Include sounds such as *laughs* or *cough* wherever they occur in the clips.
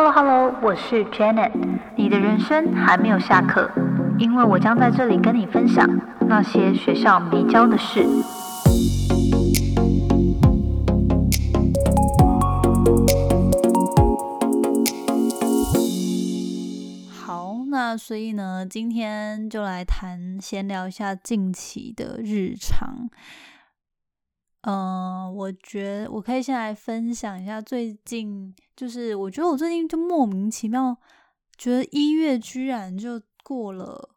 Hello Hello，我是 Janet。你的人生还没有下课，因为我将在这里跟你分享那些学校没教的事。好，那所以呢，今天就来谈闲聊一下近期的日常。嗯，我觉得我可以先来分享一下最近，就是我觉得我最近就莫名其妙，觉得一月居然就过了，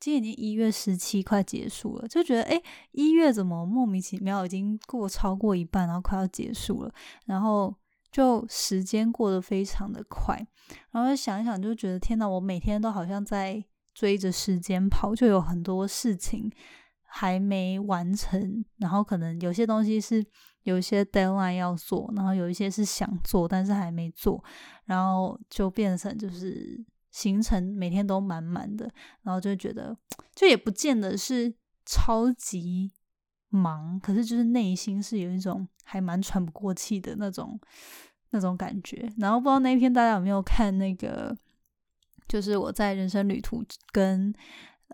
今年已经一月十七，快结束了，就觉得哎，一月怎么莫名其妙已经过超过一半，然后快要结束了，然后就时间过得非常的快，然后想一想就觉得天呐，我每天都好像在追着时间跑，就有很多事情。还没完成，然后可能有些东西是有一些 deadline 要做，然后有一些是想做但是还没做，然后就变成就是行程每天都满满的，然后就觉得就也不见得是超级忙，可是就是内心是有一种还蛮喘不过气的那种那种感觉。然后不知道那一天大家有没有看那个，就是我在人生旅途跟。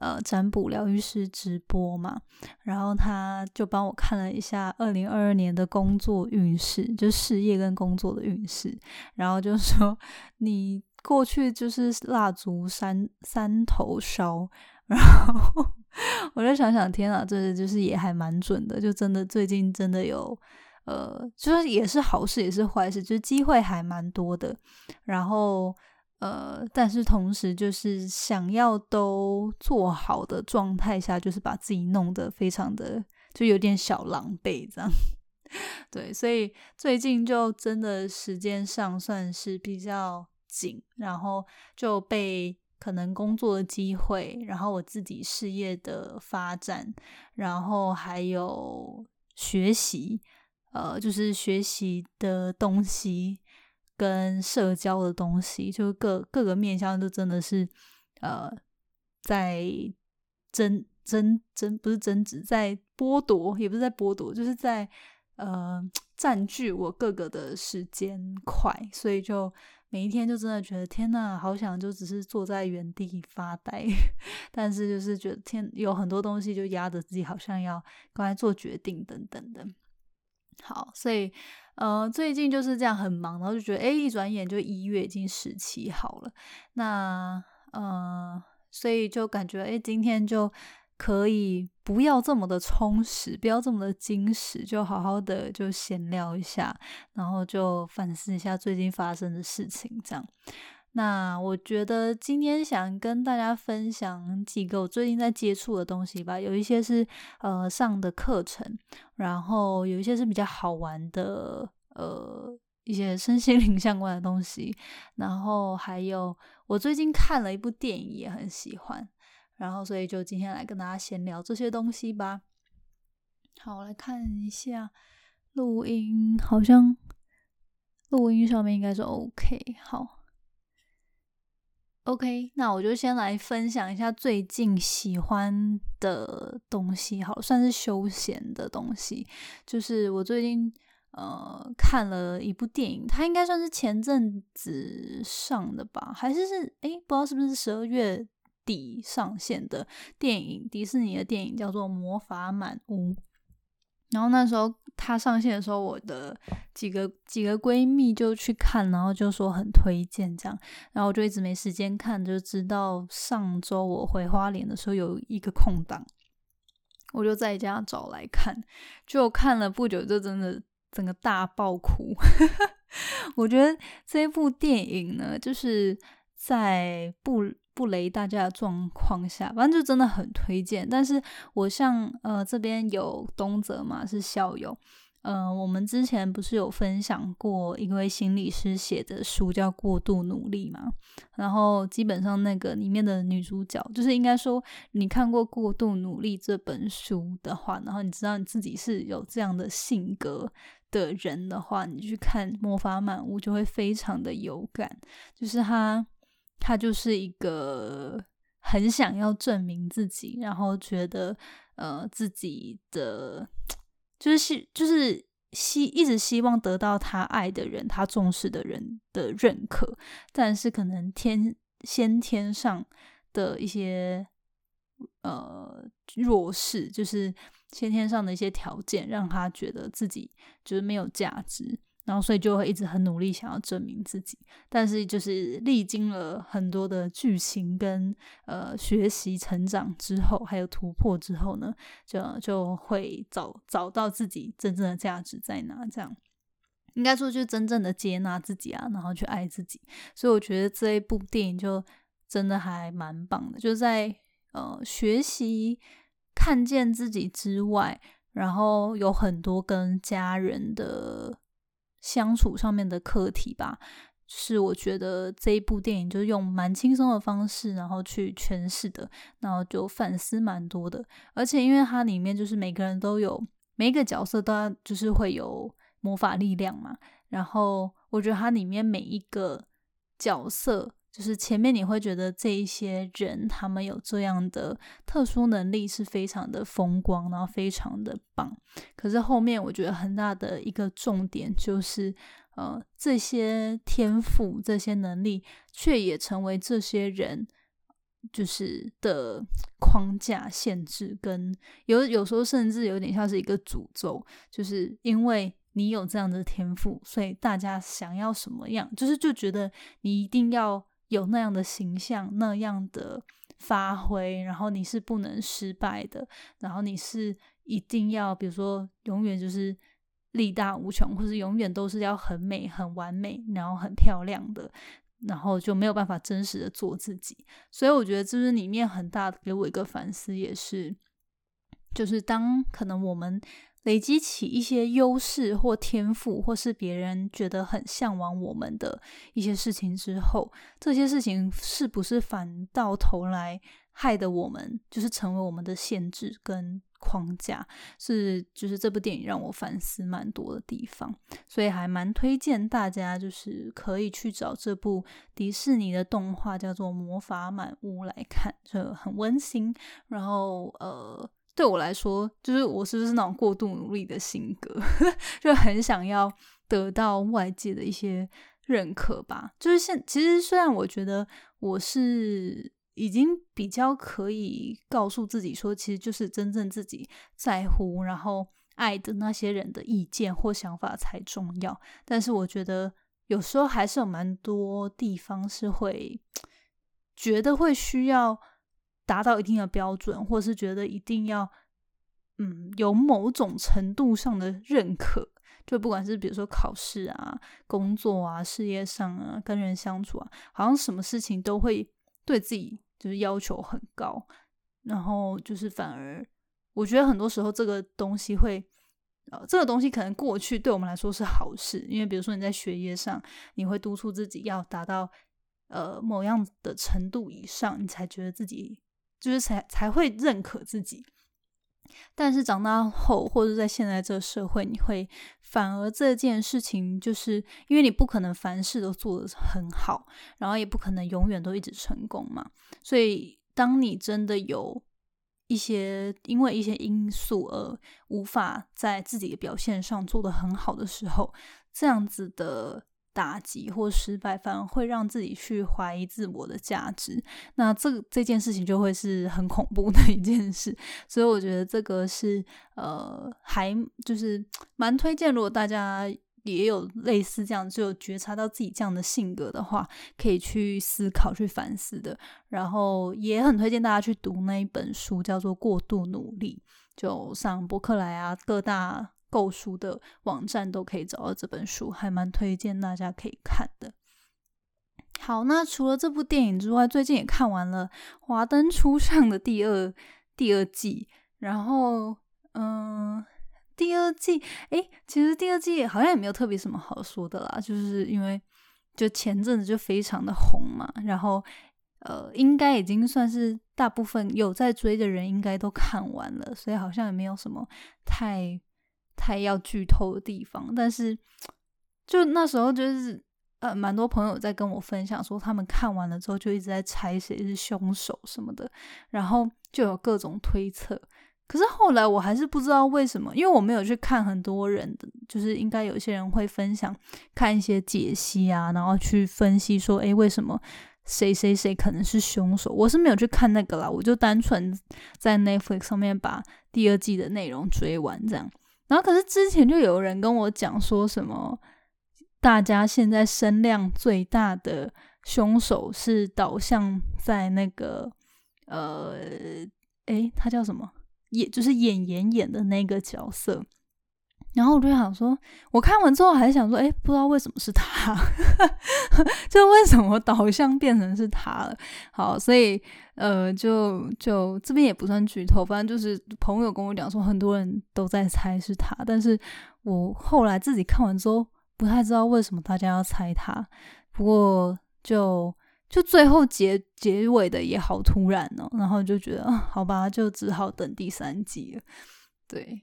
呃，占卜疗愈师直播嘛，然后他就帮我看了一下二零二二年的工作运势，就事业跟工作的运势，然后就说你过去就是蜡烛三三头烧，然后 *laughs* 我就想想，天啊，这就是也还蛮准的，就真的最近真的有呃，就是也是好事也是坏事，就是机会还蛮多的，然后。呃，但是同时就是想要都做好的状态下，就是把自己弄得非常的就有点小狼狈这样。*laughs* 对，所以最近就真的时间上算是比较紧，然后就被可能工作的机会，然后我自己事业的发展，然后还有学习，呃，就是学习的东西。跟社交的东西，就各各个面向都真的是，呃，在争争争，不是争执，在剥夺，也不是在剥夺，就是在呃占据我各个的时间块，所以就每一天就真的觉得天呐，好想就只是坐在原地发呆，*laughs* 但是就是觉得天有很多东西就压着自己，好像要刚才做决定等等的。好，所以。呃，最近就是这样很忙，然后就觉得，哎，一转眼就一月已经十七号了。那，嗯，所以就感觉，哎，今天就可以不要这么的充实，不要这么的精实，就好好的就闲聊一下，然后就反思一下最近发生的事情，这样。那我觉得今天想跟大家分享几个我最近在接触的东西吧，有一些是呃上的课程，然后有一些是比较好玩的呃一些身心灵 *laughs* 相关的东西，然后还有我最近看了一部电影也很喜欢，然后所以就今天来跟大家闲聊这些东西吧。好，我来看一下录音，好像录音上面应该是 OK，好。OK，那我就先来分享一下最近喜欢的东西，好，算是休闲的东西。就是我最近呃看了一部电影，它应该算是前阵子上的吧，还是是诶，不知道是不是十二月底上线的电影，迪士尼的电影叫做《魔法满屋》。然后那时候它上线的时候，我的几个几个闺蜜就去看，然后就说很推荐这样，然后我就一直没时间看，就知道上周我回花莲的时候有一个空档，我就在家找来看，就看了不久就真的整个大爆哭。*laughs* 我觉得这部电影呢，就是在不。不雷大家的状况下，反正就真的很推荐。但是我像呃这边有东泽嘛，是校友，呃我们之前不是有分享过一位心理师写的书叫《过度努力》嘛？然后基本上那个里面的女主角，就是应该说你看过《过度努力》这本书的话，然后你知道你自己是有这样的性格的人的话，你去看《魔法满屋》就会非常的有感，就是他。他就是一个很想要证明自己，然后觉得呃自己的就是就是希一直希望得到他爱的人、他重视的人的认可，但是可能天先天上的一些呃弱势，就是先天上的一些条件，让他觉得自己就是没有价值。然后，所以就会一直很努力，想要证明自己。但是，就是历经了很多的剧情跟呃学习、成长之后，还有突破之后呢，就就会找找到自己真正的价值在哪。这样应该说，就真正的接纳自己啊，然后去爱自己。所以，我觉得这一部电影就真的还蛮棒的，就在呃学习看见自己之外，然后有很多跟家人的。相处上面的课题吧，是我觉得这一部电影就是用蛮轻松的方式，然后去诠释的，然后就反思蛮多的。而且因为它里面就是每个人都有每一个角色都要就是会有魔法力量嘛，然后我觉得它里面每一个角色。就是前面你会觉得这一些人他们有这样的特殊能力是非常的风光，然后非常的棒。可是后面我觉得很大的一个重点就是，呃，这些天赋、这些能力，却也成为这些人就是的框架、限制，跟有有时候甚至有点像是一个诅咒，就是因为你有这样的天赋，所以大家想要什么样，就是就觉得你一定要。有那样的形象，那样的发挥，然后你是不能失败的，然后你是一定要，比如说永远就是力大无穷，或是永远都是要很美、很完美，然后很漂亮的，然后就没有办法真实的做自己。所以我觉得这是里面很大的给我一个反思，也是就是当可能我们。累积起一些优势或天赋，或是别人觉得很向往我们的一些事情之后，这些事情是不是反到头来害得我们，就是成为我们的限制跟框架？是，就是这部电影让我反思蛮多的地方，所以还蛮推荐大家，就是可以去找这部迪士尼的动画，叫做《魔法满屋》来看，就很温馨，然后呃。对我来说，就是我是不是那种过度努力的性格，*laughs* 就很想要得到外界的一些认可吧。就是现其实虽然我觉得我是已经比较可以告诉自己说，其实就是真正自己在乎，然后爱的那些人的意见或想法才重要。但是我觉得有时候还是有蛮多地方是会 *tsk* 觉得会需要。达到一定的标准，或是觉得一定要，嗯，有某种程度上的认可，就不管是比如说考试啊、工作啊、事业上啊、跟人相处啊，好像什么事情都会对自己就是要求很高，然后就是反而我觉得很多时候这个东西会，呃，这个东西可能过去对我们来说是好事，因为比如说你在学业上，你会督促自己要达到呃某样的程度以上，你才觉得自己。就是才才会认可自己，但是长大后或者在现在这个社会，你会反而这件事情，就是因为你不可能凡事都做得很好，然后也不可能永远都一直成功嘛。所以，当你真的有一些因为一些因素而无法在自己的表现上做得很好的时候，这样子的。打击或失败，反而会让自己去怀疑自我的价值。那这这件事情就会是很恐怖的一件事。所以我觉得这个是呃，还就是蛮推荐。如果大家也有类似这样，就有觉察到自己这样的性格的话，可以去思考、去反思的。然后也很推荐大家去读那一本书，叫做《过度努力》，就上博客来啊，各大。购书的网站都可以找到这本书，还蛮推荐大家可以看的。好，那除了这部电影之外，最近也看完了《华灯初上》的第二第二季。然后，嗯，第二季，诶，其实第二季好像也没有特别什么好说的啦，就是因为就前阵子就非常的红嘛。然后，呃，应该已经算是大部分有在追的人应该都看完了，所以好像也没有什么太。太要剧透的地方，但是就那时候就是呃，蛮多朋友在跟我分享说，他们看完了之后就一直在猜谁是凶手什么的，然后就有各种推测。可是后来我还是不知道为什么，因为我没有去看很多人的，就是应该有些人会分享看一些解析啊，然后去分析说，诶，为什么谁谁谁可能是凶手？我是没有去看那个啦，我就单纯在 Netflix 上面把第二季的内容追完这样。然后可是之前就有人跟我讲说什么，大家现在声量最大的凶手是导向在那个呃，诶，他叫什么？也就是演员演的那个角色，然后我就想说，我看完之后还想说，哎，不知道为什么是他，*laughs* 就为什么导向变成是他了？好，所以呃，就就这边也不算剧透，反正就是朋友跟我讲说，很多人都在猜是他，但是我后来自己看完之后，不太知道为什么大家要猜他，不过就。就最后结结尾的也好突然哦，然后就觉得啊，好吧，就只好等第三季了。对，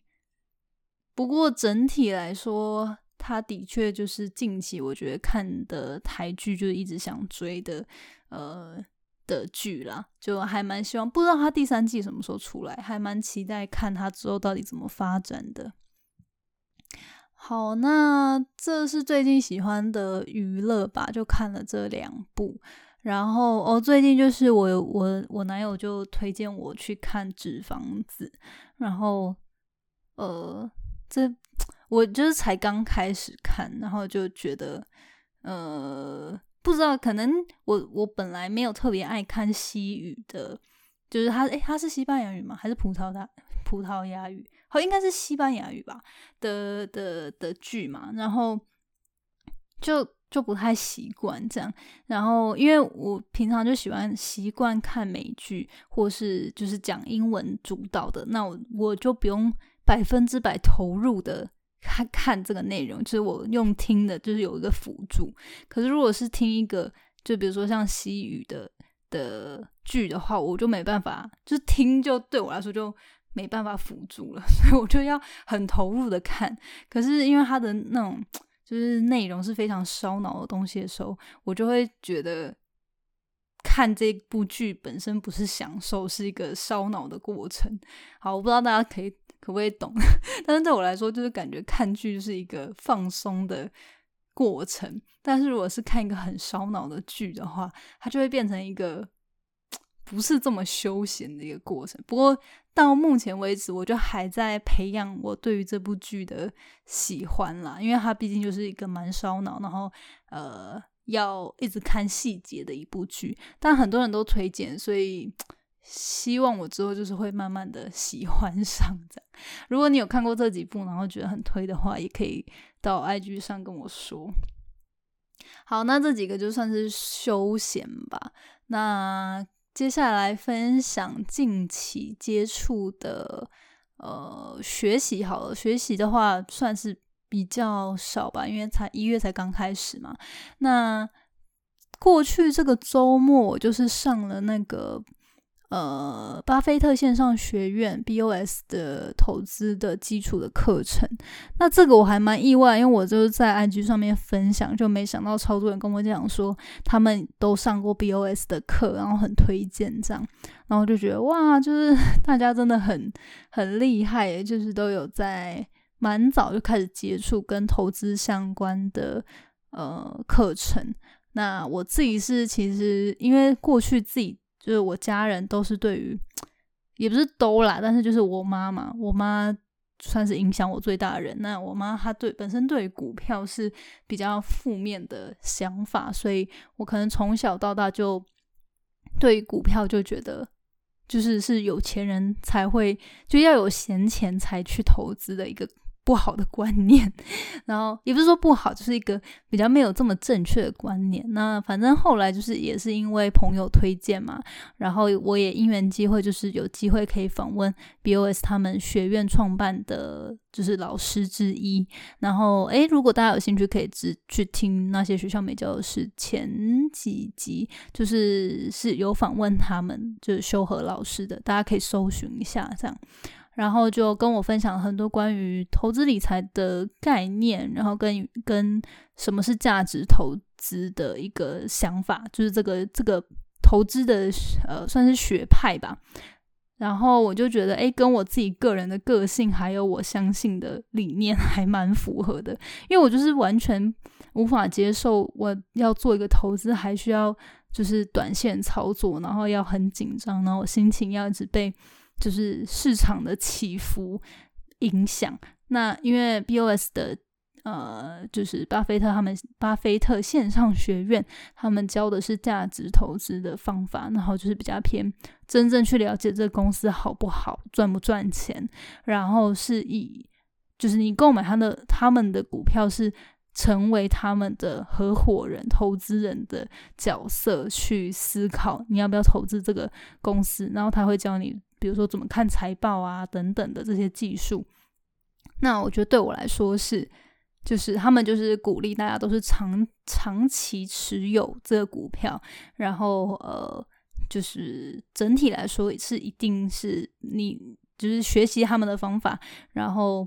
不过整体来说，他的确就是近期我觉得看的台剧，就是一直想追的呃的剧啦，就还蛮希望，不知道他第三季什么时候出来，还蛮期待看他之后到底怎么发展的。好，那这是最近喜欢的娱乐吧，就看了这两部。然后哦，最近就是我我我男友就推荐我去看《纸房子》，然后呃，这我就是才刚开始看，然后就觉得呃，不知道可能我我本来没有特别爱看西语的，就是他诶，他是西班牙语吗？还是葡萄牙葡萄牙语？好，应该是西班牙语吧的的的剧嘛，然后就。就不太习惯这样，然后因为我平常就喜欢习惯看美剧，或是就是讲英文主导的，那我我就不用百分之百投入的看看这个内容，就是我用听的，就是有一个辅助。可是如果是听一个，就比如说像西语的的剧的话，我就没办法，就是听就对我来说就没办法辅助了，*laughs* 所以我就要很投入的看。可是因为它的那种。就是内容是非常烧脑的东西的时候，我就会觉得看这部剧本身不是享受，是一个烧脑的过程。好，我不知道大家可以可不可以懂，*laughs* 但是对我来说，就是感觉看剧就是一个放松的过程。但是如果是看一个很烧脑的剧的话，它就会变成一个。不是这么休闲的一个过程。不过到目前为止，我就还在培养我对于这部剧的喜欢啦，因为它毕竟就是一个蛮烧脑，然后呃要一直看细节的一部剧。但很多人都推荐，所以希望我之后就是会慢慢的喜欢上这样。如果你有看过这几部，然后觉得很推的话，也可以到 IG 上跟我说。好，那这几个就算是休闲吧。那接下来分享近期接触的呃学习好了，学习的话算是比较少吧，因为才一月才刚开始嘛。那过去这个周末我就是上了那个。呃，巴菲特线上学院 BOS 的投资的基础的课程，那这个我还蛮意外，因为我就是在 IG 上面分享，就没想到超多人跟我讲说他们都上过 BOS 的课，然后很推荐这样，然后就觉得哇，就是 *laughs* 大家真的很很厉害，就是都有在蛮早就开始接触跟投资相关的呃课程。那我自己是其实因为过去自己。就是我家人都是对于，也不是都啦，但是就是我妈嘛，我妈算是影响我最大的人。那我妈她对本身对股票是比较负面的想法，所以我可能从小到大就对于股票就觉得，就是是有钱人才会就要有闲钱才去投资的一个。不好的观念，*laughs* 然后也不是说不好，就是一个比较没有这么正确的观念。那反正后来就是也是因为朋友推荐嘛，然后我也因缘机会，就是有机会可以访问 BOS 他们学院创办的，就是老师之一。然后诶，如果大家有兴趣，可以只去听那些学校没教的事前几集，就是是有访问他们，就是修和老师的，大家可以搜寻一下这样。然后就跟我分享很多关于投资理财的概念，然后跟跟什么是价值投资的一个想法，就是这个这个投资的呃算是学派吧。然后我就觉得，哎，跟我自己个人的个性还有我相信的理念 *laughs* 还蛮符合的，因为我就是完全无法接受我要做一个投资还需要就是短线操作，然后要很紧张，然后我心情要一直被就是市场的起伏影响。那因为 BOS 的。呃，就是巴菲特他们巴菲特线上学院，他们教的是价值投资的方法，然后就是比较偏真正去了解这个公司好不好，赚不赚钱，然后是以就是你购买他的他们的股票是成为他们的合伙人、投资人的角色去思考你要不要投资这个公司，然后他会教你，比如说怎么看财报啊等等的这些技术。那我觉得对我来说是。就是他们就是鼓励大家都是长长期持有这个股票，然后呃，就是整体来说是一定是你就是学习他们的方法，然后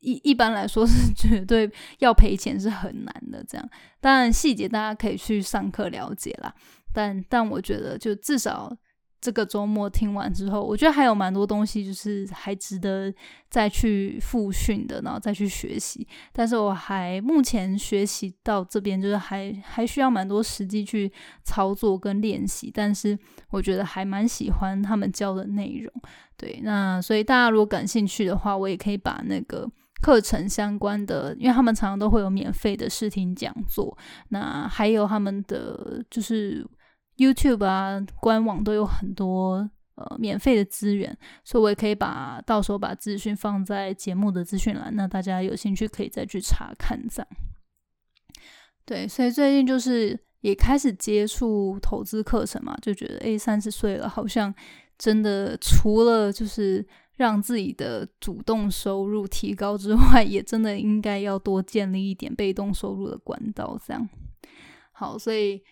一一般来说是 *laughs* 绝对要赔钱是很难的。这样当然细节大家可以去上课了解啦，但但我觉得就至少。这个周末听完之后，我觉得还有蛮多东西，就是还值得再去复训的，然后再去学习。但是我还目前学习到这边，就是还还需要蛮多实际去操作跟练习。但是我觉得还蛮喜欢他们教的内容。对，那所以大家如果感兴趣的话，我也可以把那个课程相关的，因为他们常常都会有免费的试听讲座，那还有他们的就是。YouTube 啊，官网都有很多呃免费的资源，所以我也可以把到时候把资讯放在节目的资讯栏，那大家有兴趣可以再去查看这样。对，所以最近就是也开始接触投资课程嘛，就觉得诶，三十岁了，好像真的除了就是让自己的主动收入提高之外，也真的应该要多建立一点被动收入的管道这样。好，所以。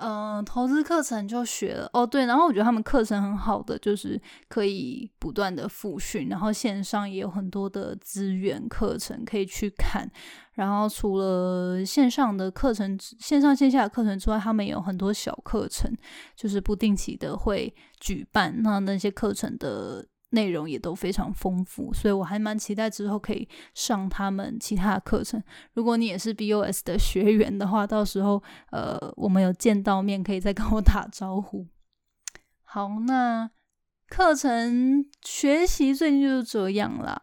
嗯，投资课程就学了哦，对，然后我觉得他们课程很好的，就是可以不断的复训，然后线上也有很多的资源课程可以去看。然后除了线上的课程、线上线下的课程之外，他们有很多小课程，就是不定期的会举办。那那些课程的。内容也都非常丰富，所以我还蛮期待之后可以上他们其他的课程。如果你也是 BOS 的学员的话，到时候呃，我们有见到面，可以再跟我打招呼。好，那课程学习最近就是这样啦。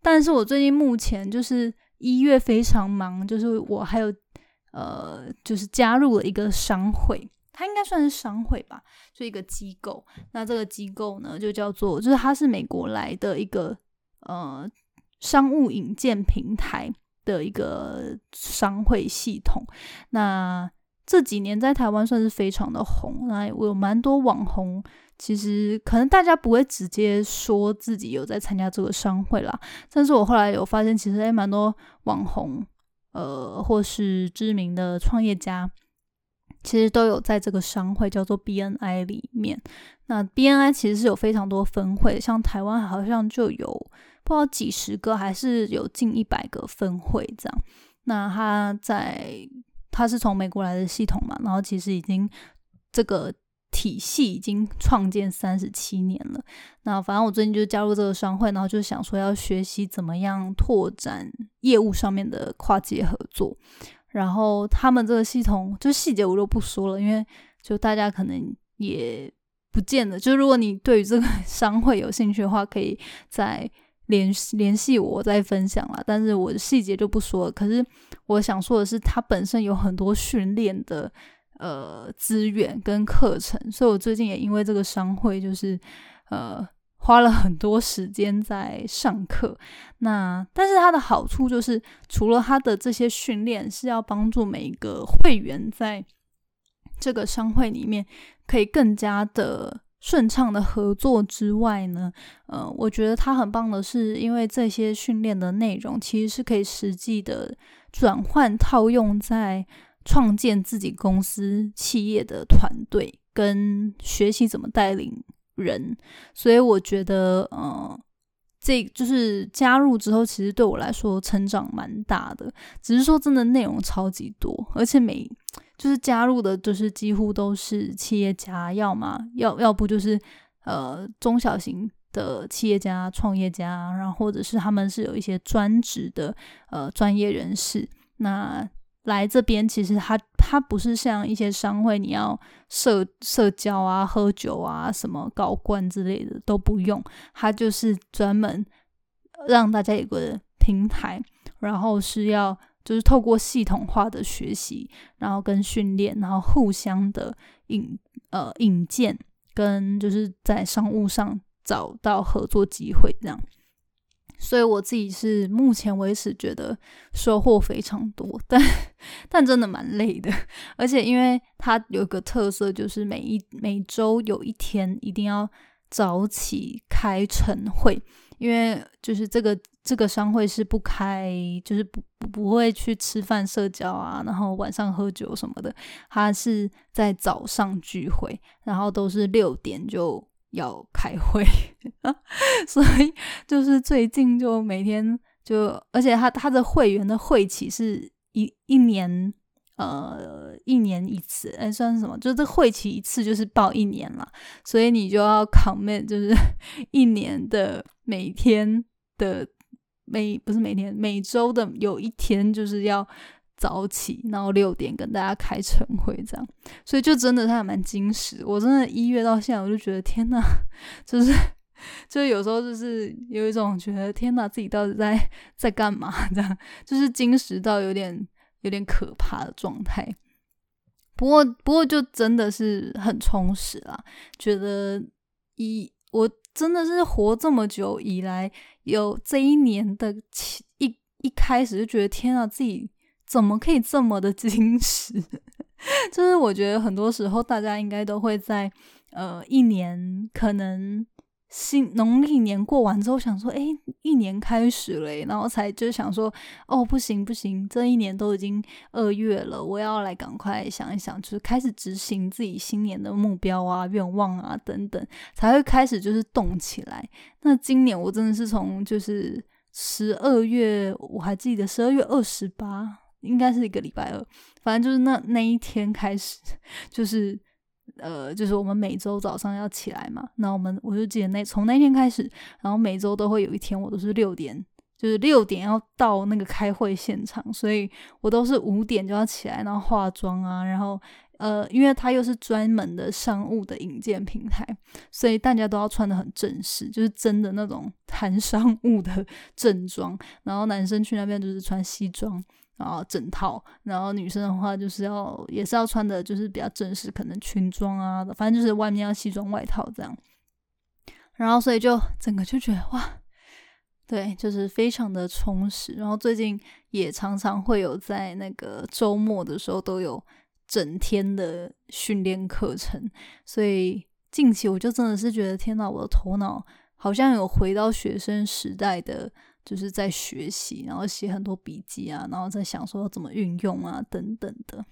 但是我最近目前就是一月非常忙，就是我还有呃，就是加入了一个商会。它应该算是商会吧，就一个机构。那这个机构呢，就叫做，就是它是美国来的一个呃商务引荐平台的一个商会系统。那这几年在台湾算是非常的红。那我有蛮多网红，其实可能大家不会直接说自己有在参加这个商会啦，但是我后来有发现，其实也蛮多网红，呃，或是知名的创业家。其实都有在这个商会叫做 BNI 里面。那 BNI 其实是有非常多分会，像台湾好像就有不知道几十个，还是有近一百个分会这样。那他在他是从美国来的系统嘛，然后其实已经这个体系已经创建三十七年了。那反正我最近就加入这个商会，然后就想说要学习怎么样拓展业务上面的跨界合作。然后他们这个系统就细节我就不说了，因为就大家可能也不见得。就如果你对于这个 *laughs* 商会有兴趣的话，可以再联联系我再分享啦。但是我的细节就不说了。可是我想说的是，它本身有很多训练的呃资源跟课程，所以我最近也因为这个商会就是呃。花了很多时间在上课，*laughs* 那但是它的好处就是，除了它的这些训练是要帮助每一个会员在这个商会里面可以更加的顺畅的合作之外呢，呃，我觉得它很棒的是，因为这些训练的内容其实是可以实际的转换套用在创建自己公司企业的团队跟学习怎么带领。人，所以我觉得，呃，这就是加入之后，其实对我来说成长蛮大的。只是说，真的内容超级多，而且每就是加入的，就是几乎都是企业家，要么要要不就是呃中小型的企业家、创业家，然后或者是他们是有一些专职的呃专业人士，那来这边其实他他不是像一些商会，你要社社交啊、喝酒啊、什么搞冠之类的都不用，他就是专门让大家有个平台，然后是要。就是透过系统化的学习，然后跟训练，然后互相的引呃引荐，跟就是在商务上找到合作机会这样。所以我自己是目前为止觉得收获非常多，但但真的蛮累的。而且因为它有个特色，就是每一每周有一天一定要早起开晨会，因为就是这个。这个商会是不开，就是不不会去吃饭社交啊，然后晚上喝酒什么的。他是在早上聚会，然后都是六点就要开会，*laughs* 所以就是最近就每天就，而且他他的会员的会期是一一年，呃，一年一次，哎，算是什么？就是这会期一次就是报一年了，所以你就要 commit，就是 *laughs* 一年的每天的。每不是每天，每周的有一天就是要早起，然后六点跟大家开晨会这样，所以就真的他还蛮矜持。我真的一月到现在，我就觉得天呐，就是 *laughs* 就是有时候就是有一种觉得天呐，自己到底在在干嘛 *laughs* 这样，就是矜持到有点有点可怕的状态。不过不过就真的是很充实啦，觉得一我。真的是活这么久以来，有这一年的起一一开始就觉得天呐，自己怎么可以这么的矜持？*laughs* 就是我觉得很多时候大家应该都会在呃一年可能。新农历年过完之后，想说，哎，一年开始了，然后才就想说，哦，不行不行，这一年都已经二月了，我要来赶快想一想，就是开始执行自己新年的目标啊、愿望啊等等，才会开始就是动起来。那今年我真的是从就是十二月，我还记得十二月二十八，应该是一个礼拜二，反正就是那那一天开始，就是。呃，就是我们每周早上要起来嘛，那我们我就记得那从那天开始，然后每周都会有一天，我都是六点，就是六点要到那个开会现场，所以我都是五点就要起来，然后化妆啊，然后呃，因为它又是专门的商务的引荐平台，所以大家都要穿的很正式，就是真的那种 *laughs* 谈商务的正装，然后男生去那边就是穿西装。然后整套，然后女生的话就是要也是要穿的，就是比较正式，可能裙装啊，反正就是外面要西装外套这样。然后所以就整个就觉得哇，对，就是非常的充实。然后最近也常常会有在那个周末的时候都有整天的训练课程，所以近期我就真的是觉得天哪，我的头脑好像有回到学生时代的。就是在学习，然后写很多笔记啊，然后在想说怎么运用啊，等等的。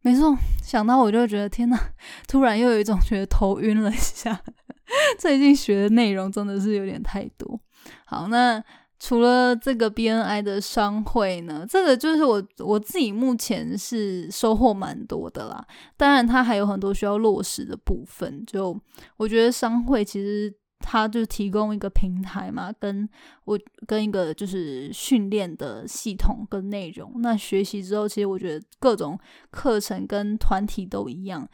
没错，想到我就觉得天呐，突然又有一种觉得头晕了一下。*laughs* 最近学的内容真的是有点太多。好，那除了这个 BNI 的商会呢，这个就是我我自己目前是收获蛮多的啦。当然，它还有很多需要落实的部分。就我觉得商会其实。他就提供一个平台嘛，跟我跟一个就是训练的系统跟内容。那学习之后，其实我觉得各种课程跟团体都一样，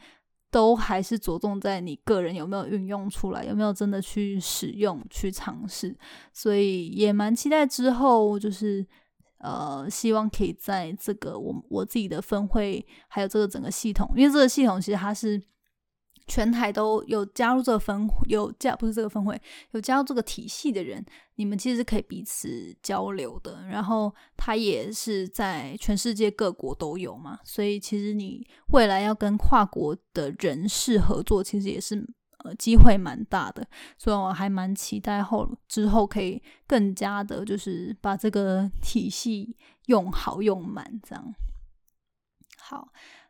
都还是着重在你个人有没有运用出来，有没有真的去使用、去尝试。所以也蛮期待之后，就是呃，希望可以在这个我我自己的分会，还有这个整个系统，因为这个系统其实它是。全台都有加入这个分有加不是这个分会有加入这个体系的人，你们其实是可以彼此交流的。然后他也是在全世界各国都有嘛，所以其实你未来要跟跨国的人士合作，其实也是呃机会蛮大的。所以我还蛮期待后之后可以更加的，就是把这个体系用好用满这样。好。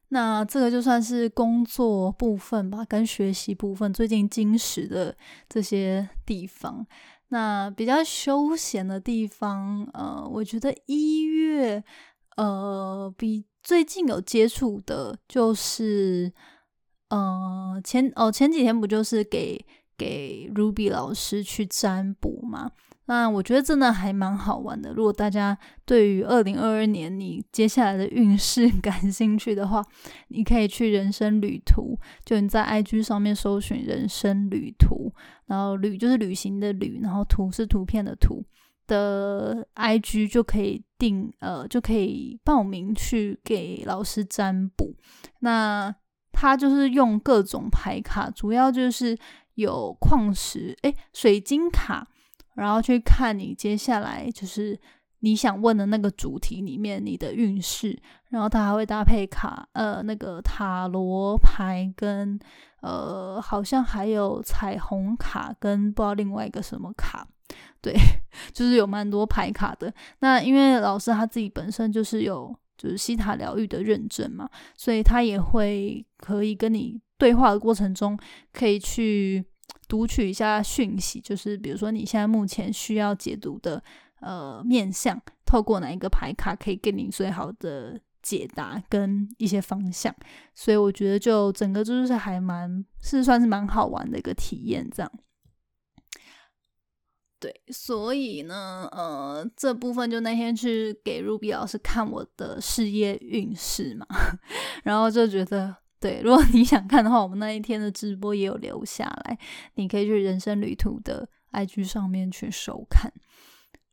那这个就算是工作部分吧，跟学习部分最近金石的这些地方。那比较休闲的地方，呃，我觉得一月，呃，比最近有接触的，就是呃，前哦前几天不就是给给 Ruby 老师去占卜嘛？那我觉得真的还蛮好玩的。如果大家对于二零二二年你接下来的运势 *laughs* 感兴趣的话，你可以去人生旅途，就你在 IG 上面搜寻人生旅途，然后旅就是旅行的旅，然后图是图片的图的 IG 就可以定呃就可以报名去给老师占卜。那他就是用各种牌卡，主要就是有矿石诶，水晶卡。然后去看你接下来就是你想问的那个主题里面你的运势，然后它还会搭配卡呃那个塔罗牌跟呃好像还有彩虹卡跟不知道另外一个什么卡，对，*laughs* 就是有蛮多牌卡的。那因为老师他自己本身就是有就是西塔疗愈的认证嘛，所以他也会可以跟你对话的过程中可以去。读取一下讯息，就是比如说你现在目前需要解读的呃面相，透过哪一个牌卡可以给你最好的解答跟一些方向，所以我觉得就整个就是还蛮是算是蛮好玩的一个体验，这样。对，所以呢，呃，这部分就那天去给 Ruby 老师看我的事业运势嘛，*laughs* 然后就觉得。对，如果 *laughs* 你想看的话，我们那一天的直播也有留下来，你可以去人生旅途的 IG 上面去收看。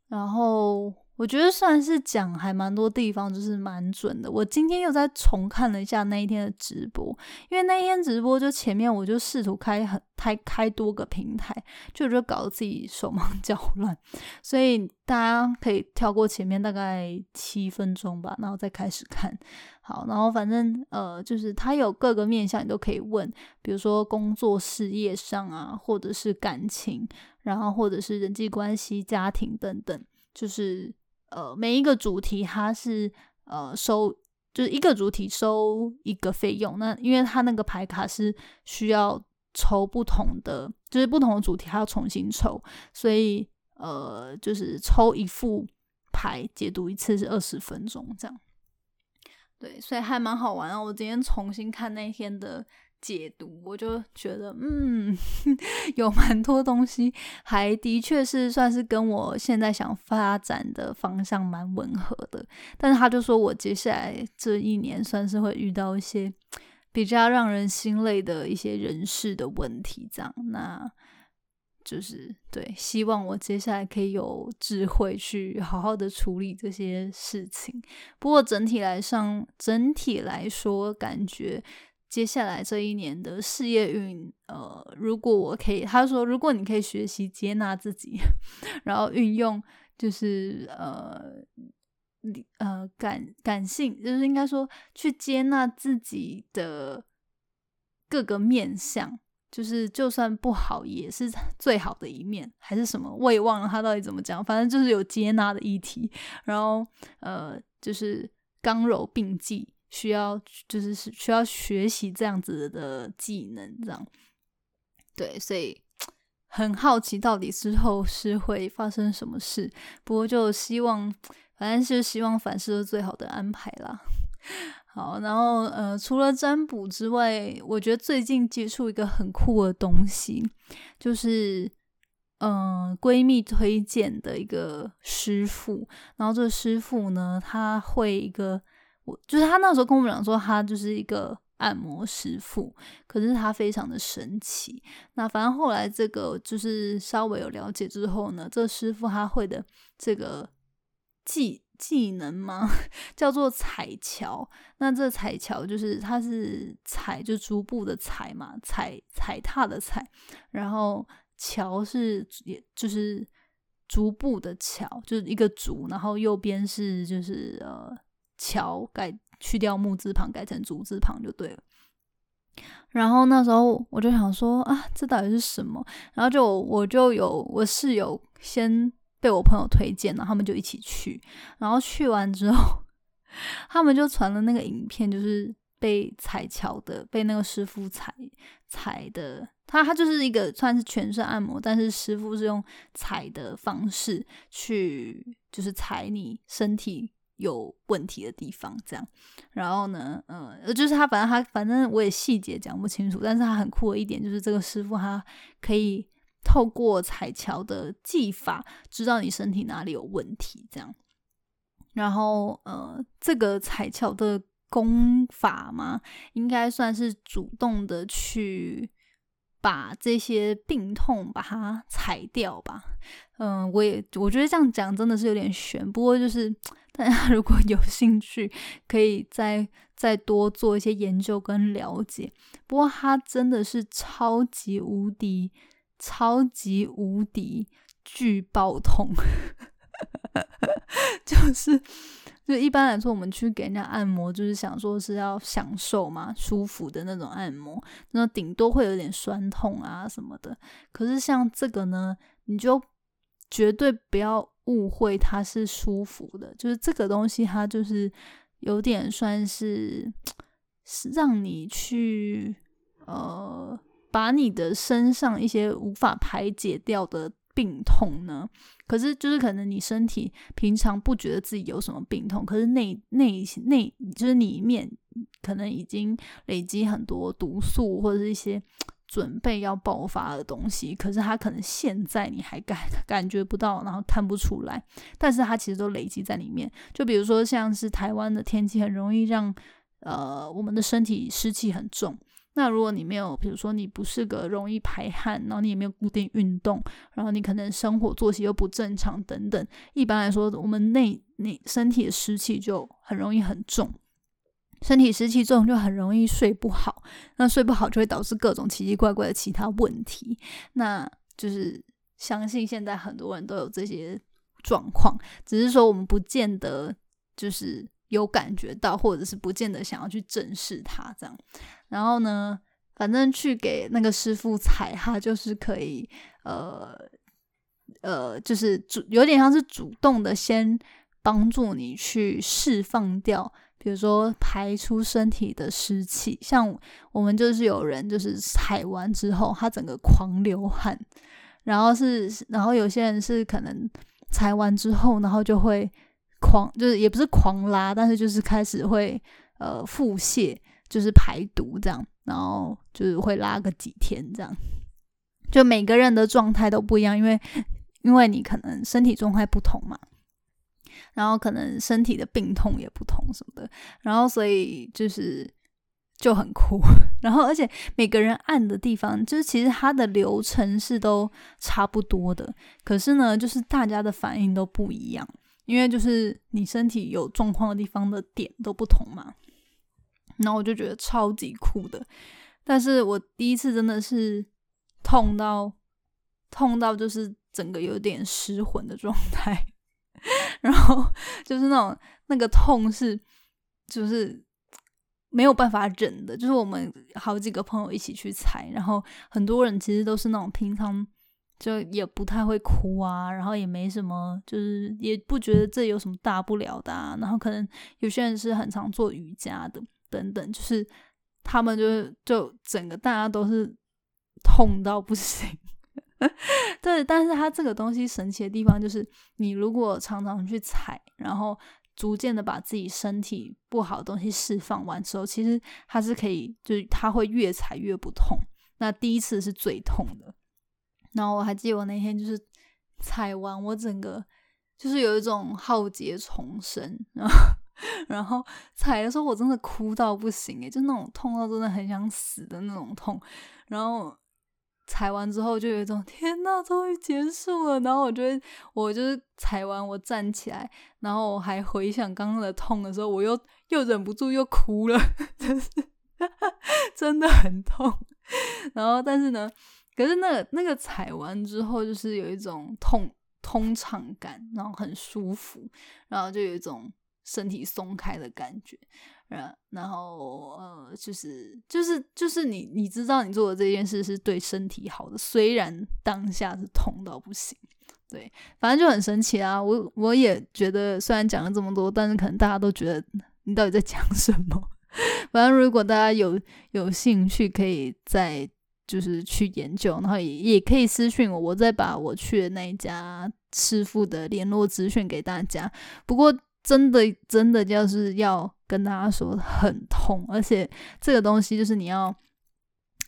然后我觉得算是讲还蛮多地方，就是蛮准的。我今天又在重看了一下那一天的直播，因为那一天直播就前面我就试图开很开开多个平台，就就搞得自己手忙 *laughs* 脚乱，所以大家可以跳过前面大概七分钟吧，然后再开始看。好，然后反正呃，就是他有各个面向，你都可以问，比如说工作、事业上啊，或者是感情，然后或者是人际关系、家庭等等，就是呃每一个主题它是呃收，就是一个主题收一个费用。那因为它那个牌卡是需要抽不同的，就是不同的主题还要重新抽，所以呃就是抽一副牌解读一次是二十分钟这样。对，所以还蛮好玩啊！我今天重新看那天的解读，我就觉得，嗯，*laughs* 有蛮多东西，还的确是算是跟我现在想发展的方向蛮吻合的。但是他就说我接下来这一年算是会遇到一些比较让人心累的一些人事的问题，这样那。就是对，希望我接下来可以有智慧去好好的处理这些事情。不过整体来上，整体来说，感觉接下来这一年的事业运，呃，如果我可以，他说，如果你可以学习接纳自己，然后运用，就是呃，呃，感感性，就是应该说去接纳自己的各个面相。就是就算不好，也是 *laughs* 最好的一面，还是什么？我也忘了他到底怎么讲。反正就是有接纳的议题，然后呃，就是刚柔并济，需要就是需要学习这样子的技能，这样。对，所以很好奇到底之后是会发生什么事。不过就希望，反正是希望凡事都最好的安排啦。好，然后呃，除了占卜之外，我觉得最近接触一个很酷的东西，就是嗯，闺蜜推荐的一个师傅。然后这个师傅呢，他会一个，我就是他那时候跟我们讲说，他就是一个按摩师傅，可是他非常的神奇。那反正后来这个就是稍微有了解之后呢，这师傅他会的这个技。技能吗？*laughs* 叫做踩桥。那这踩桥就是它是踩，就逐步的踩嘛，踩踩踏的踩。然后桥是也就是逐步的桥，就是一个竹，然后右边是就是呃桥改去掉木字旁，改成竹字旁就对了。然后那时候我就想说啊，这到底是什么？然后就我就有我室友先。被我朋友推荐然后，他们就一起去。然后去完之后，*laughs* 他们就传了那个影片，就是被踩桥的，被那个师傅踩踩的。他他就是一个算是全身按摩，但是师傅是用踩的方式去，就是踩你身体有问题的地方，这样。然后呢，嗯，就是他反正他反正我也细节讲不清楚，但是他很酷的一点就是这个师傅他可以透过彩桥的技法，知道你身体哪里有问题，这样。然后，呃，这个彩桥的功法嘛，应该算是主动的去把这些病痛把它踩掉吧。嗯，我也我觉得这样讲真的是有点悬，不过就是大家 *laughs* 如果有兴趣，可以再再多做一些研究跟了解。不过它真的是超级无敌、超级无敌巨爆痛。*laughs* 就是，就一般来说，我们去给人家按摩，就是想说是要享受嘛，舒服的那种按摩，那顶多会有点酸痛啊什么的。可是像这个呢，你就绝对不要误会它是舒服的，就是这个东西它就是有点算是是让你去呃，把你的身上一些无法排解掉的。病痛呢？可是就是可能你身体平常不觉得自己有什么病痛，可是内内内就是里面可能已经累积很多毒素或者是一些准备要爆发的东西，可是它可能现在你还感感觉不到，然后看不出来，但是它其实都累积在里面。就比如说像是台湾的天气很容易让呃我们的身体湿气很重。那如果你没有，比如说你不是个容易排汗，然后你也没有固定运动，然后你可能生活作息又不正常等等，一般来说，我们内内身体的湿气就很容易很重，身体湿气重就很容易睡不好，那睡不好就会导致各种奇奇怪怪的其他问题。那就是相信现在很多人都有这些状况，只是说我们不见得就是。有感觉到，或者是不见得想要去正视它这样，然后呢，反正去给那个师傅踩，他就是可以，呃呃，就是主有点像是主动的先帮助你去释放掉，比如说排出身体的湿气。像我们就是有人就是踩完之后，他整个狂流汗，然后是，然后有些人是可能踩完之后，然后就会。狂就是也不是狂拉，但是就是开始会呃腹泻，就是排毒这样，然后就是会拉个几天这样。就每个人的状态都不一样，因为因为你可能身体状态不同嘛，然后可能身体的病痛也不同什么的，然后所以就是就很酷。*laughs* 然后而且每个人按的地方，就是其实它的流程是都差不多的，可是呢，就是大家的反应都不一样。因为就是你身体有状况的地方的点都不同嘛，然后我就觉得超级酷的。但是我第一次真的是痛到痛到就是整个有点失魂的状态，*laughs* 然后就是那种那个痛是就是没有办法忍的。就是我们好几个朋友一起去踩，然后很多人其实都是那种平常。就也不太会哭啊，然后也没什么，就是也不觉得这有什么大不了的啊。然后可能有些人是很常做瑜伽的，等等，就是他们就是就整个大家都是痛到不行。*laughs* 对，但是他这个东西神奇的地方就是，你如果常常去踩，然后逐渐的把自己身体不好的东西释放完之后，其实它是可以，就是它会越踩越不痛。那第一次是最痛的。然后我还记得我那天就是踩完，我整个就是有一种浩劫重生，然后然后踩的时候我真的哭到不行诶，就那种痛到真的很想死的那种痛。然后踩完之后就有一种天呐，终于结束了。然后我觉得我就是踩完我站起来，然后我还回想刚刚的痛的时候，我又又忍不住又哭了，*laughs* 真是 *laughs* 真的很痛。*laughs* 然后但是呢。可是那个那个踩完之后，就是有一种通通畅感，然后很舒服，然后就有一种身体松开的感觉，然然后呃，就是就是就是你你知道你做的这件事是对身体好的，虽然当下是痛到不行，对，反正就很神奇啊！我我也觉得，虽然讲了这么多，但是可能大家都觉得你到底在讲什么？*laughs* 反正如果大家有有兴趣，可以在。就是去研究，然后也也可以私信我，我再把我去的那一家师傅的联络资讯给大家。不过真的真的就是要跟大家说很痛，而且这个东西就是你要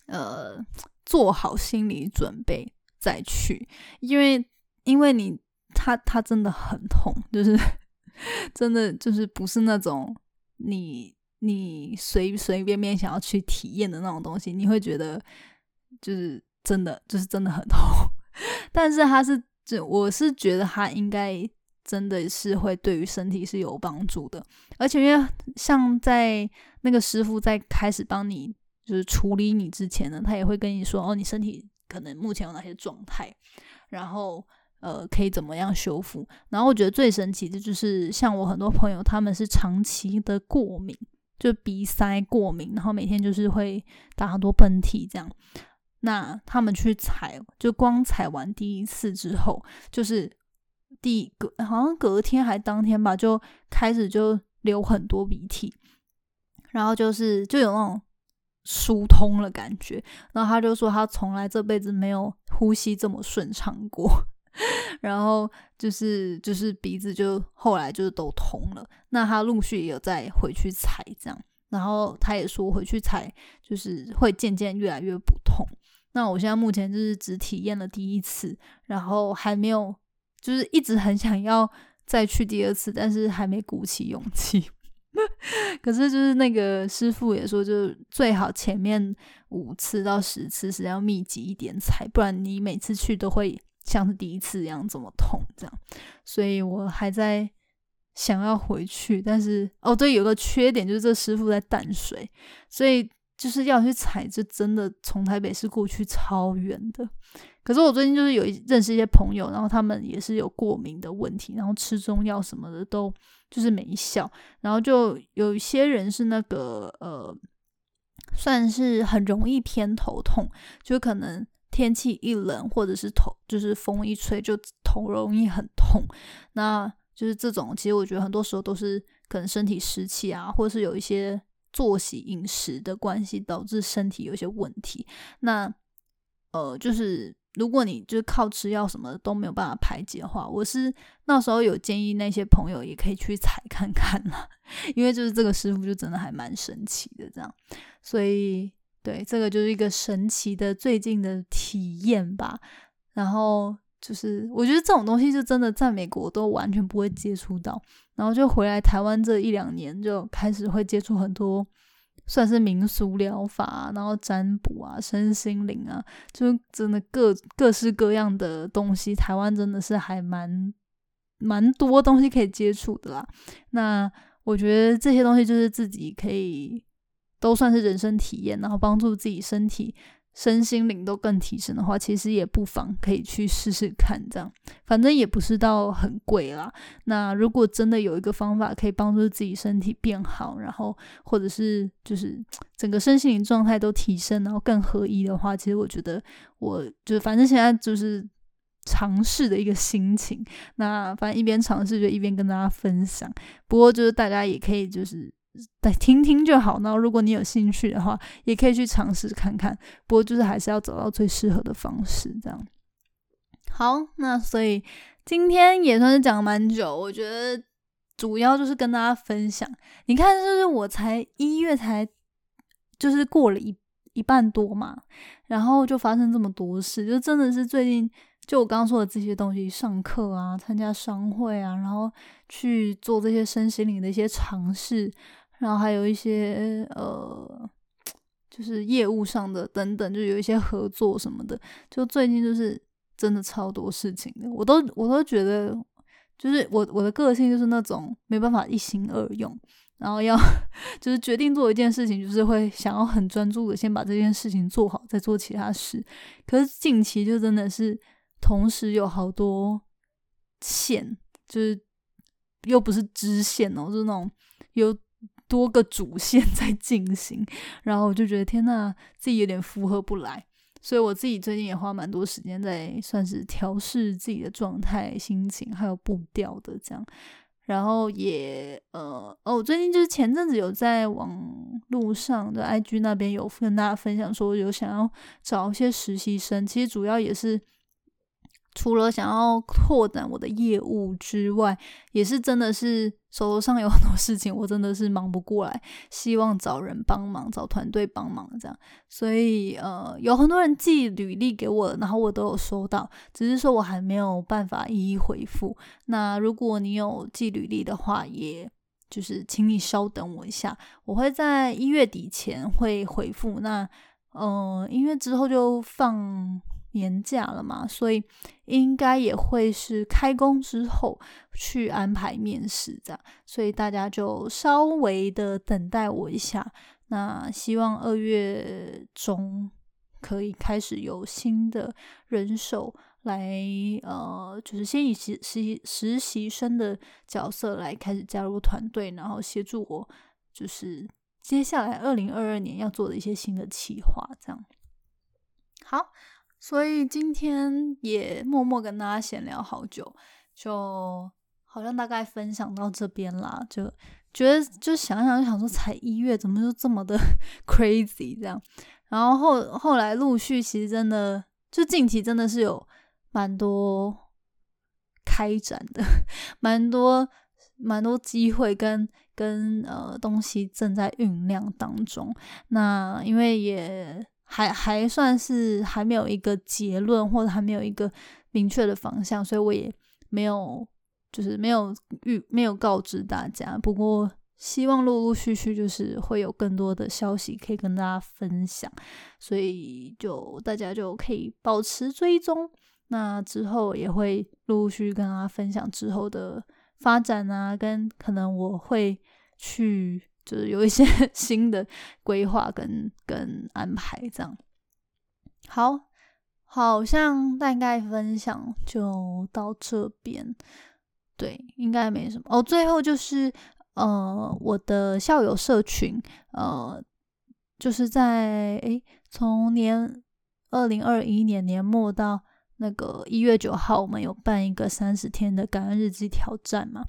呃做好心理准备再去，因为因为你他他真的很痛，就是 *laughs* 真的就是不是那种你你随随便便想要去体验的那种东西，你会觉得就是真的就是真的很痛，*laughs* 但是他是这我是觉得他应该。真的是会对于身体是有帮助的，而且因为像在那个师傅在开始帮你就是处理你之前呢，他也会跟你说哦，你身体可能目前有哪些状态，然后呃可以怎么样修复。然后我觉得最神奇的就是像我很多朋友，他们是长期的过敏，就鼻塞过敏，然后每天就是会打很多喷嚏这样。那他们去采，就光采完第一次之后，就是。第隔好像隔天还当天吧，就开始就流很多鼻涕，然后就是就有那种疏通了感觉，然后他就说他从来这辈子没有呼吸这么顺畅过，*laughs* 然后就是就是鼻子就后来就是都通了，那他陆续也有再回去采这样，然后他也说回去采就是会渐渐越来越不痛，那我现在目前就是只体验了第一次，然后还没有。就是一直很想要再去第二次，但是还没鼓起勇气。*laughs* 可是就是那个师傅也说，就最好前面五次到十次是要密集一点踩，不然你每次去都会像是第一次一样这么痛。这样，所以我还在想要回去，但是哦，对，有个缺点就是这师傅在淡水，所以就是要去踩，就真的从台北市过去超远的。可是我最近就是有认识一些朋友，然后他们也是有过敏的问题，然后吃中药什么的都就是没效，然后就有一些人是那个呃，算是很容易偏头痛，就可能天气一冷或者是头就是风一吹就头容易很痛，那就是这种其实我觉得很多时候都是可能身体湿气啊，或者是有一些作息饮食的关系导致身体有些问题，那呃就是。如果你就是靠吃药什么都没有办法排解的话，我是那时候有建议那些朋友也可以去采看看啦，因为就是这个师傅就真的还蛮神奇的这样，所以对这个就是一个神奇的最近的体验吧。然后就是我觉得这种东西就真的在美国都完全不会接触到，然后就回来台湾这一两年就开始会接触很多。算是民俗疗法，然后占卜啊、身心灵啊，就真的各各式各样的东西，台湾真的是还蛮蛮多东西可以接触的啦。那我觉得这些东西就是自己可以都算是人生体验，然后帮助自己身体。身心灵都更提升的话，其实也不妨可以去试试看，这样反正也不是到很贵啦。那如果真的有一个方法可以帮助自己身体变好，然后或者是就是整个身心灵状态都提升，然后更合一的话，其实我觉得我就反正现在就是尝试的一个心情。那反正一边尝试就一边跟大家分享。不过就是大家也可以就是。再听听就好。然后，如果你有兴趣的话，也可以去尝试看看。不过，就是还是要找到最适合的方式。这样好。那所以今天也算是讲蛮久。我觉得主要就是跟大家分享。你看，就是我才一月才就是过了一一半多嘛，然后就发生这么多事，就真的是最近就我刚刚说的这些东西，上课啊，参加商会啊，然后去做这些身心灵的一些尝试。然后还有一些呃，就是业务上的等等，就有一些合作什么的。就最近就是真的超多事情的，我都我都觉得，就是我我的个性就是那种没办法一心二用，然后要 *laughs* 就是决定做一件事情，就是会想要很专注的先把这件事情做好，再做其他事。可是近期就真的是同时有好多线，就是又不是支线哦，就是那种有。多个主线 *laughs* 在进行，然后我就觉得天呐，自己有点负荷不来，所以我自己最近也花蛮多时间在算是调试自己的状态、心情还有步调的这样。然后也呃哦，我最近就是前阵子有在网路上的 IG 那边有跟大家分享说，有想要找一些实习生，其实主要也是除了想要拓展我的业务之外，也是真的是手头上有很多事情，我真的是忙不过来，希望找人帮忙，找团队帮忙这样。所以呃，有很多人寄履历给我，然后我都有收到，只是说我还没有办法一一回复。那如果你有寄履历的话，也就是请你稍等我一下，我会在一月底前会回复。那嗯，因为之后就放。年假了嘛，所以应该也会是开工之后去安排面试这样，所以大家就稍微的等待我一下。那希望二月中可以开始有新的人手来，呃，就是先以实习实习生的角色来开始加入团队，然后协助我，就是接下来二零二二年要做的一些新的企划这样。好。所以今天也默默跟大家闲聊好久，就好像大概分享到这边啦，就觉得就想想想说，才一月怎么就这么的 *laughs* crazy 这样，然后后后来陆续其实真的就近期真的是有蛮多开展的，*laughs* 蛮多蛮多机会跟跟呃东西正在酝酿当中，那因为也。还还算是还没有一个结论，或者还没有一个明确的方向，所以我也没有就是没有预没有告知大家。不过希望陆陆续续就是会有更多的消息可以跟大家分享，所以就大家就可以保持追踪。那之后也会陆陆续续跟大家分享之后的发展啊，跟可能我会去。就是有一些 *laughs* 新的规划跟跟安排，这样好，好像大概分享就到这边，对，应该没什么哦。最后就是呃，我的校友社群，呃，就是在诶，从年二零二一年年末到。那个一月九号，我们有办一个三十天的感恩日记挑战嘛？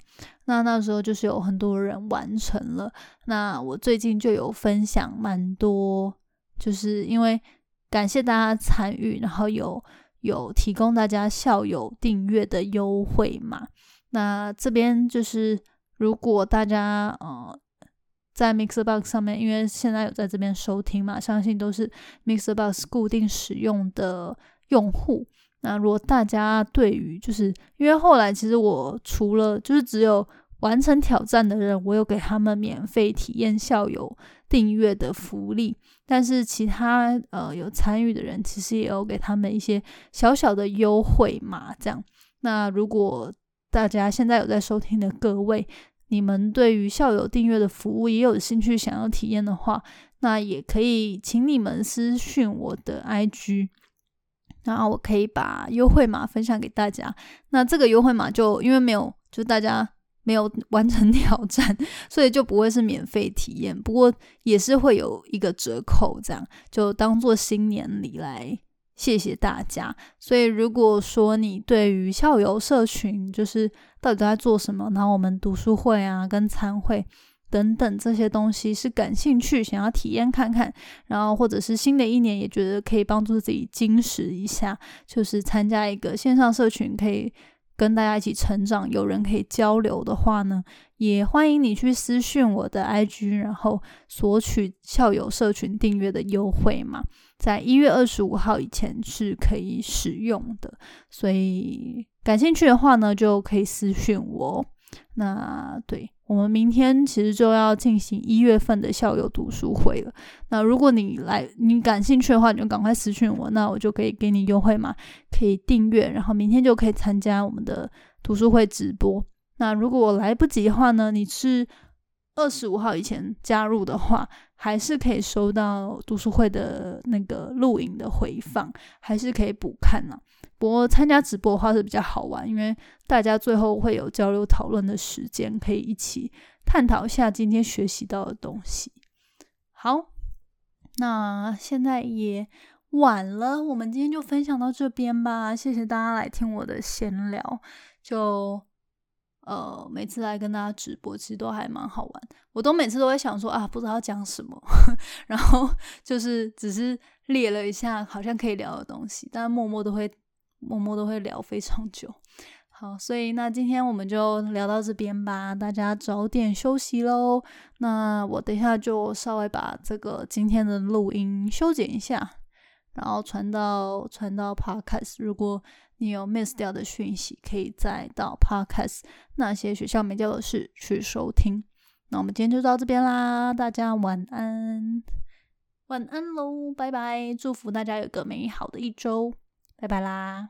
那那时候就是有很多人完成了。那我最近就有分享蛮多，就是因为感谢大家参与，然后有有提供大家校友订阅的优惠嘛。那这边就是如果大家呃在 Mixbox 上面，因为现在有在这边收听嘛，相信都是 Mixbox 固定使用的用户。那如果大家对于就是因为后来其实我除了就是只有完成挑战的人，我有给他们免费体验校友订阅的福利，但是其他呃有参与的人其实也有给他们一些小小的优惠嘛，这样。那如果大家现在有在收听的各位，你们对于校友订阅的服务也有兴趣想要体验的话，那也可以请你们私讯我的 IG。然后我可以把优惠码分享给大家。那这个优惠码就因为没有，就大家没有 *laughs* 完成挑战，所以就不会是免费体验。不过也是会有一个折扣，这样就当做新年礼来谢谢大家。所以如果说你对于校友社群就是到底都在做什么，然后我们读书会啊跟参会。等等这些东西是感兴趣，想要体验看看，然后或者是新的一年也觉得可以帮助自己精实一下，就是参加一个线上社群，可以跟大家一起成长，有人可以交流的话呢，也欢迎你去私讯我的 IG，然后索取校友社群订阅的优惠嘛，在一月二十五号以前是可以使用的，所以感兴趣的话呢，就可以私讯我。那对。我们明天其实就要进行一月份的校友读书会了。那如果你来，你感兴趣的话，你就赶快私讯我，那我就可以给你优惠嘛，可以订阅，然后明天就可以参加我们的读书会直播。那如果来不及的话呢，你是二十五号以前加入的话，还是可以收到读书会的那个录影的回放，还是可以补看呢。不过参加直播的话是比较好玩，因为大家最后会有交流讨论的时间，可以一起探讨一下今天学习到的东西。好，那现在也晚了，我们今天就分享到这边吧。谢谢大家来听我的闲聊，就呃每次来跟大家直播，其实都还蛮好玩。我都每次都会想说啊，不知道讲什么，*laughs* 然后就是只是列了一下好像可以聊的东西，但默默都会。默默都会聊非常久。好，所以那今天我们就聊到这边吧，大家早点休息喽。那我等一下就稍微把这个今天的录音修剪一下，然后传到传到 Podcast。如果你有 miss 掉的讯息，可以再到 Podcast 那些学校没教的事去收听。那我们今天就到这边啦，大家晚安，晚安喽，拜拜，祝福大家有个美好的一周，拜拜啦。